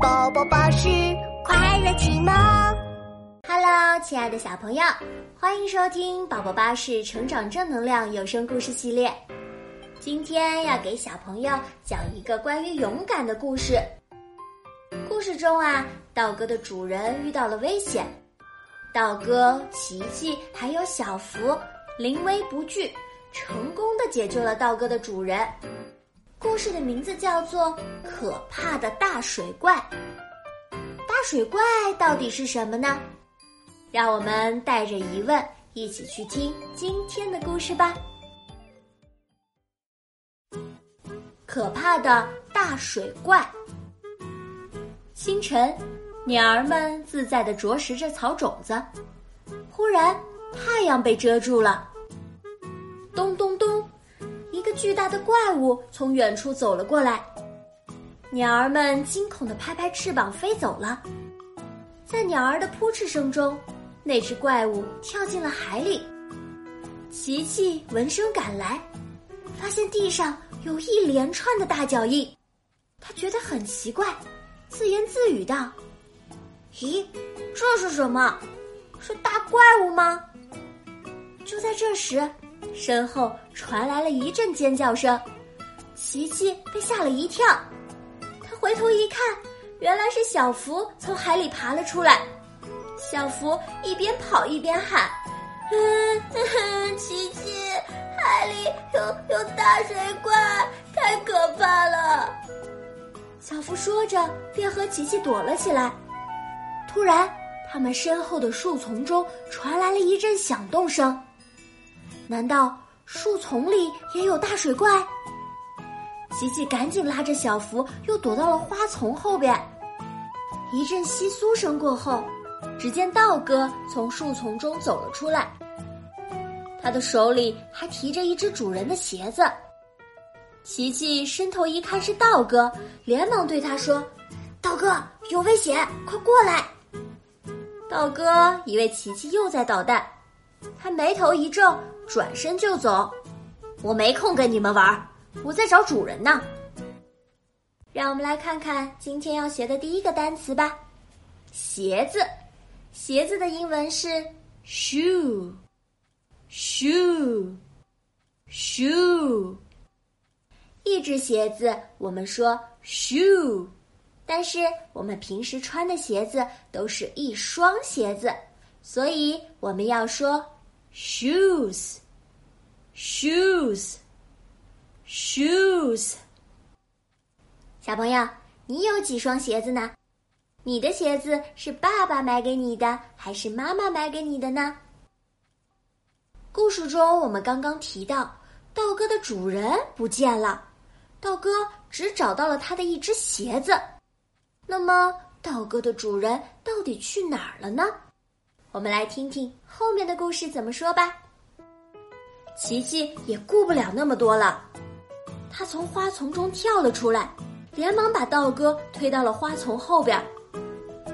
宝宝巴士快乐启蒙。Hello，亲爱的小朋友，欢迎收听宝宝巴士成长正能量有声故事系列。今天要给小朋友讲一个关于勇敢的故事。故事中啊，道哥的主人遇到了危险，道哥、琪琪还有小福临危不惧，成功的解救了道哥的主人。故事的名字叫做《可怕的大水怪》。大水怪到底是什么呢？让我们带着疑问一起去听今天的故事吧。可怕的大水怪。清晨，鸟儿们自在地啄食着草种子。忽然，太阳被遮住了。咚咚咚。一个巨大的怪物从远处走了过来，鸟儿们惊恐地拍拍翅膀飞走了。在鸟儿的扑翅声中，那只怪物跳进了海里。琪琪闻声赶来，发现地上有一连串的大脚印，他觉得很奇怪，自言自语道：“咦，这是什么？是大怪物吗？”就在这时。身后传来了一阵尖叫声，琪琪被吓了一跳。他回头一看，原来是小福从海里爬了出来。小福一边跑一边喊：“嗯，琪琪，海里有有大水怪，太可怕了！”小福说着，便和琪琪躲了起来。突然，他们身后的树丛中传来了一阵响动声。难道树丛里也有大水怪？琪琪赶紧拉着小福，又躲到了花丛后边。一阵窸窣声过后，只见道哥从树丛中走了出来，他的手里还提着一只主人的鞋子。琪琪伸头一看是道哥，连忙对他说：“道哥，有危险，快过来！”道哥以为琪琪又在捣蛋。他眉头一皱，转身就走。我没空跟你们玩，我在找主人呢。让我们来看看今天要学的第一个单词吧。鞋子，鞋子的英文是 shoe，shoe，shoe。一只鞋子我们说 shoe，但是我们平时穿的鞋子都是一双鞋子。所以我们要说 shoes，shoes，shoes。小朋友，你有几双鞋子呢？你的鞋子是爸爸买给你的，还是妈妈买给你的呢？故事中我们刚刚提到，道哥的主人不见了，道哥只找到了他的一只鞋子。那么，道哥的主人到底去哪儿了呢？我们来听听后面的故事怎么说吧。琪琪也顾不了那么多了，他从花丛中跳了出来，连忙把道哥推到了花丛后边。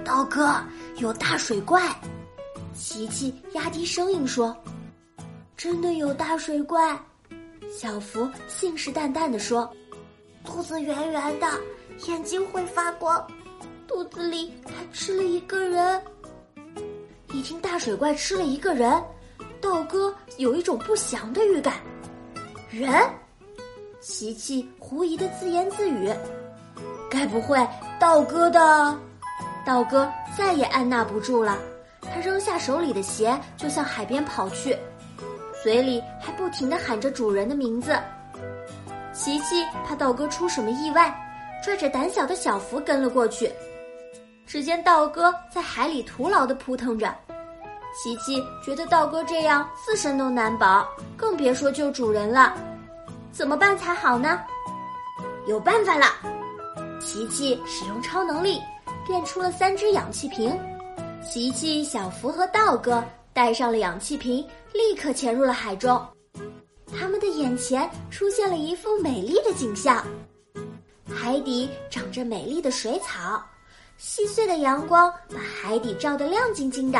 道哥，有大水怪！琪琪压低声音说：“真的有大水怪！”小福信誓旦旦地说：“肚子圆圆的，眼睛会发光，肚子里还吃了一个人。”一听大水怪吃了一个人，道哥有一种不祥的预感。人，琪琪狐疑的自言自语：“该不会道哥的？”道哥再也按捺不住了，他扔下手里的鞋，就向海边跑去，嘴里还不停的喊着主人的名字。琪琪怕道哥出什么意外，拽着胆小的小福跟了过去。只见道哥在海里徒劳的扑腾着。琪琪觉得道哥这样自身都难保，更别说救主人了。怎么办才好呢？有办法了！琪琪使用超能力，变出了三只氧气瓶。琪琪、小福和道哥带上了氧气瓶，立刻潜入了海中。他们的眼前出现了一幅美丽的景象：海底长着美丽的水草，细碎的阳光把海底照得亮晶晶的。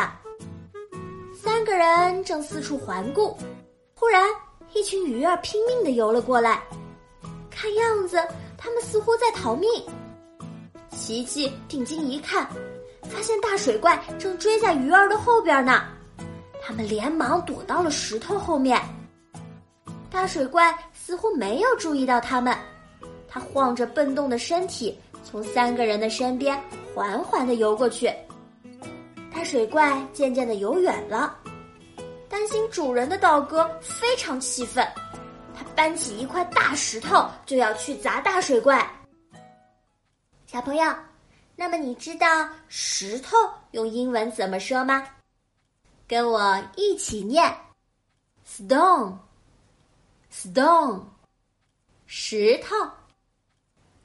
个人正四处环顾，忽然一群鱼儿拼命的游了过来，看样子他们似乎在逃命。琪琪定睛一看，发现大水怪正追在鱼儿的后边呢。他们连忙躲到了石头后面。大水怪似乎没有注意到他们，它晃着笨重的身体，从三个人的身边缓缓的游过去。大水怪渐渐的游远了，担心主人的道哥非常气愤，他搬起一块大石头就要去砸大水怪。小朋友，那么你知道石头用英文怎么说吗？跟我一起念。：stone，stone，石头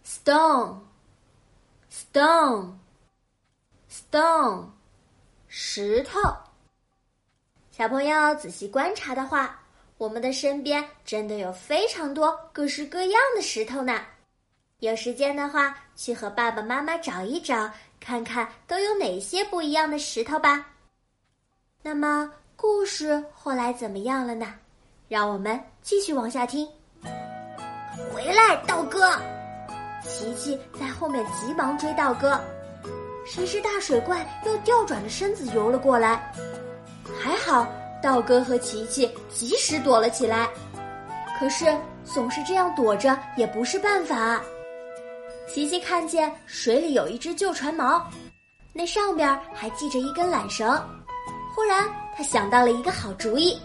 ，stone，stone，stone。石头，小朋友仔细观察的话，我们的身边真的有非常多各式各样的石头呢。有时间的话，去和爸爸妈妈找一找，看看都有哪些不一样的石头吧。那么，故事后来怎么样了呢？让我们继续往下听。回来，道哥！琪琪在后面急忙追道哥。谁知大水怪又调转着身子游了过来，还好道哥和琪琪及时躲了起来。可是总是这样躲着也不是办法。琪琪看见水里有一只旧船锚，那上边还系着一根缆绳。忽然他想到了一个好主意，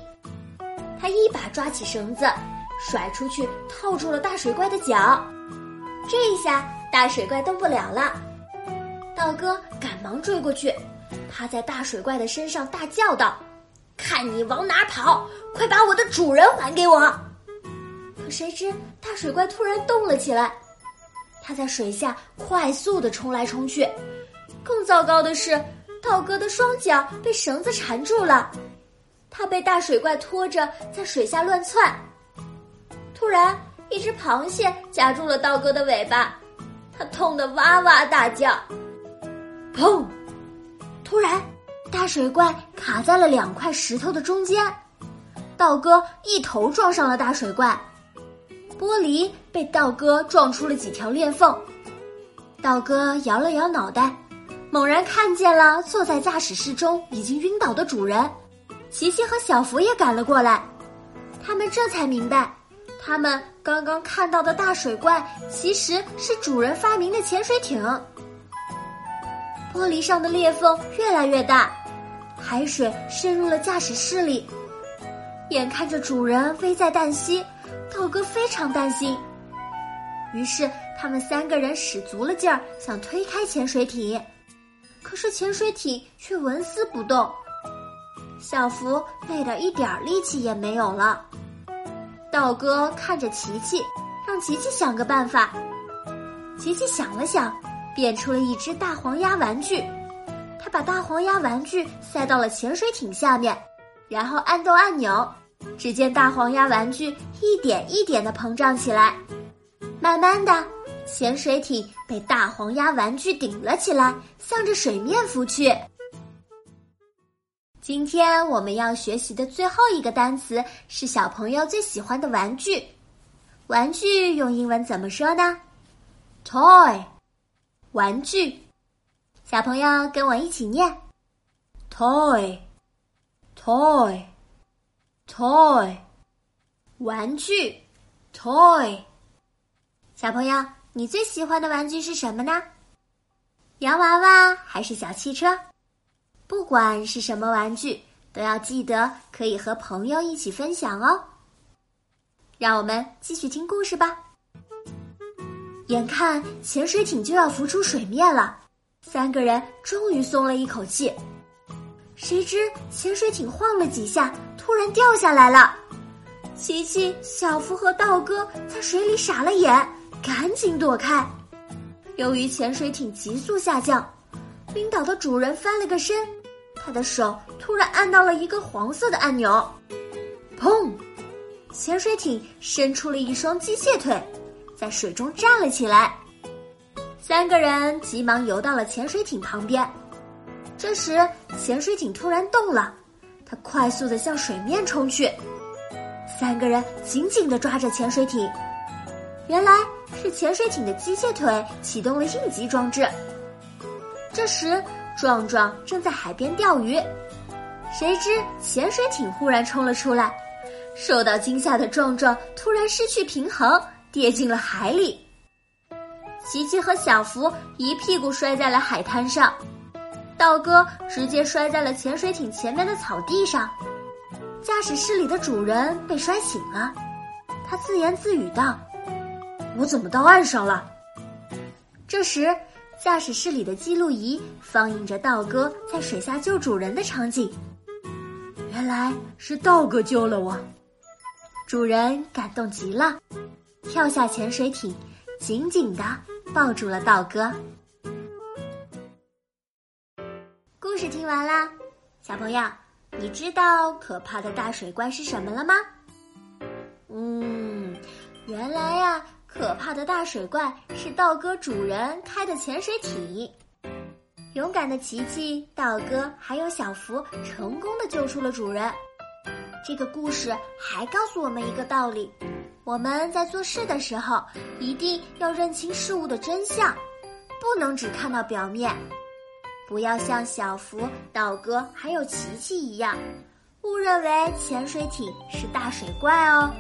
他一把抓起绳子，甩出去套住了大水怪的脚。这一下大水怪动不了了。道哥赶忙追过去，趴在大水怪的身上大叫道：“看你往哪跑！快把我的主人还给我！”可谁知大水怪突然动了起来，他在水下快速的冲来冲去。更糟糕的是，道哥的双脚被绳子缠住了，他被大水怪拖着在水下乱窜。突然，一只螃蟹夹住了道哥的尾巴，他痛得哇哇大叫。砰！突然，大水怪卡在了两块石头的中间，道哥一头撞上了大水怪，玻璃被道哥撞出了几条裂缝。道哥摇了摇脑袋，猛然看见了坐在驾驶室中已经晕倒的主人，琪琪和小福也赶了过来，他们这才明白，他们刚刚看到的大水怪其实是主人发明的潜水艇。玻璃上的裂缝越来越大，海水渗入了驾驶室里。眼看着主人危在旦夕，道哥非常担心。于是他们三个人使足了劲儿，想推开潜水艇，可是潜水艇却纹丝不动。小福累得一点力气也没有了。道哥看着琪琪，让琪琪想个办法。琪琪想了想。变出了一只大黄鸭玩具，他把大黄鸭玩具塞到了潜水艇下面，然后按动按钮，只见大黄鸭玩具一点一点的膨胀起来，慢慢的，潜水艇被大黄鸭玩具顶了起来，向着水面浮去。今天我们要学习的最后一个单词是小朋友最喜欢的玩具，玩具用英文怎么说呢？toy。玩具，小朋友跟我一起念：toy，toy，toy，玩具，toy。小朋友，你最喜欢的玩具是什么呢？洋娃娃还是小汽车？不管是什么玩具，都要记得可以和朋友一起分享哦。让我们继续听故事吧。眼看潜水艇就要浮出水面了，三个人终于松了一口气。谁知潜水艇晃了几下，突然掉下来了。琪琪、小福和道哥在水里傻了眼，赶紧躲开。由于潜水艇急速下降，冰岛的主人翻了个身，他的手突然按到了一个黄色的按钮，砰！潜水艇伸出了一双机械腿。在水中站了起来，三个人急忙游到了潜水艇旁边。这时，潜水艇突然动了，它快速的向水面冲去。三个人紧紧的抓着潜水艇，原来是潜水艇的机械腿启动了应急装置。这时，壮壮正在海边钓鱼，谁知潜水艇忽然冲了出来，受到惊吓的壮壮突然失去平衡，跌进了海里。琪琪和小福一屁股摔在了海滩上，道哥直接摔在了潜水艇前面的草地上。驾驶室里的主人被摔醒了，他自言自语道：“我怎么到岸上了？”这时，驾驶室里的记录仪放映着道哥在水下救主人的场景。原来是道哥救了我，主人感动极了，跳下潜水艇，紧紧的抱住了道哥。故事听完啦，小朋友。你知道可怕的大水怪是什么了吗？嗯，原来呀，可怕的大水怪是道哥主人开的潜水艇。勇敢的琪琪、道哥还有小福成功的救出了主人。这个故事还告诉我们一个道理：我们在做事的时候，一定要认清事物的真相，不能只看到表面。不要像小福、道哥还有琪琪一样，误认为潜水艇是大水怪哦。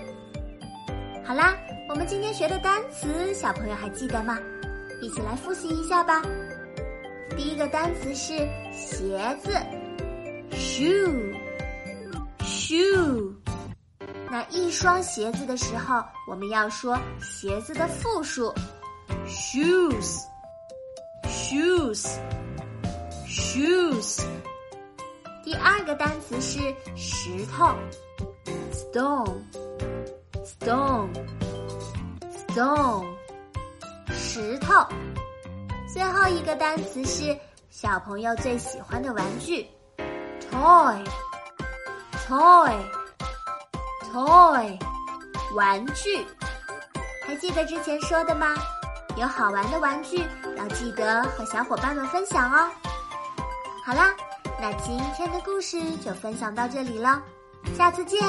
好啦，我们今天学的单词，小朋友还记得吗？一起来复习一下吧。第一个单词是鞋子，shoe，shoe。那一双鞋子的时候，我们要说鞋子的复数，shoes，shoes。Shoes。第二个单词是石头，stone，stone，stone，石头。最后一个单词是小朋友最喜欢的玩具，toy，toy Toy，玩具。还记得之前说的吗？有好玩的玩具，要记得和小伙伴们分享哦。好啦，那今天的故事就分享到这里了，下次见。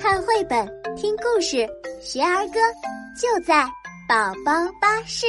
看绘本，听故事，学儿歌，就在宝宝巴士。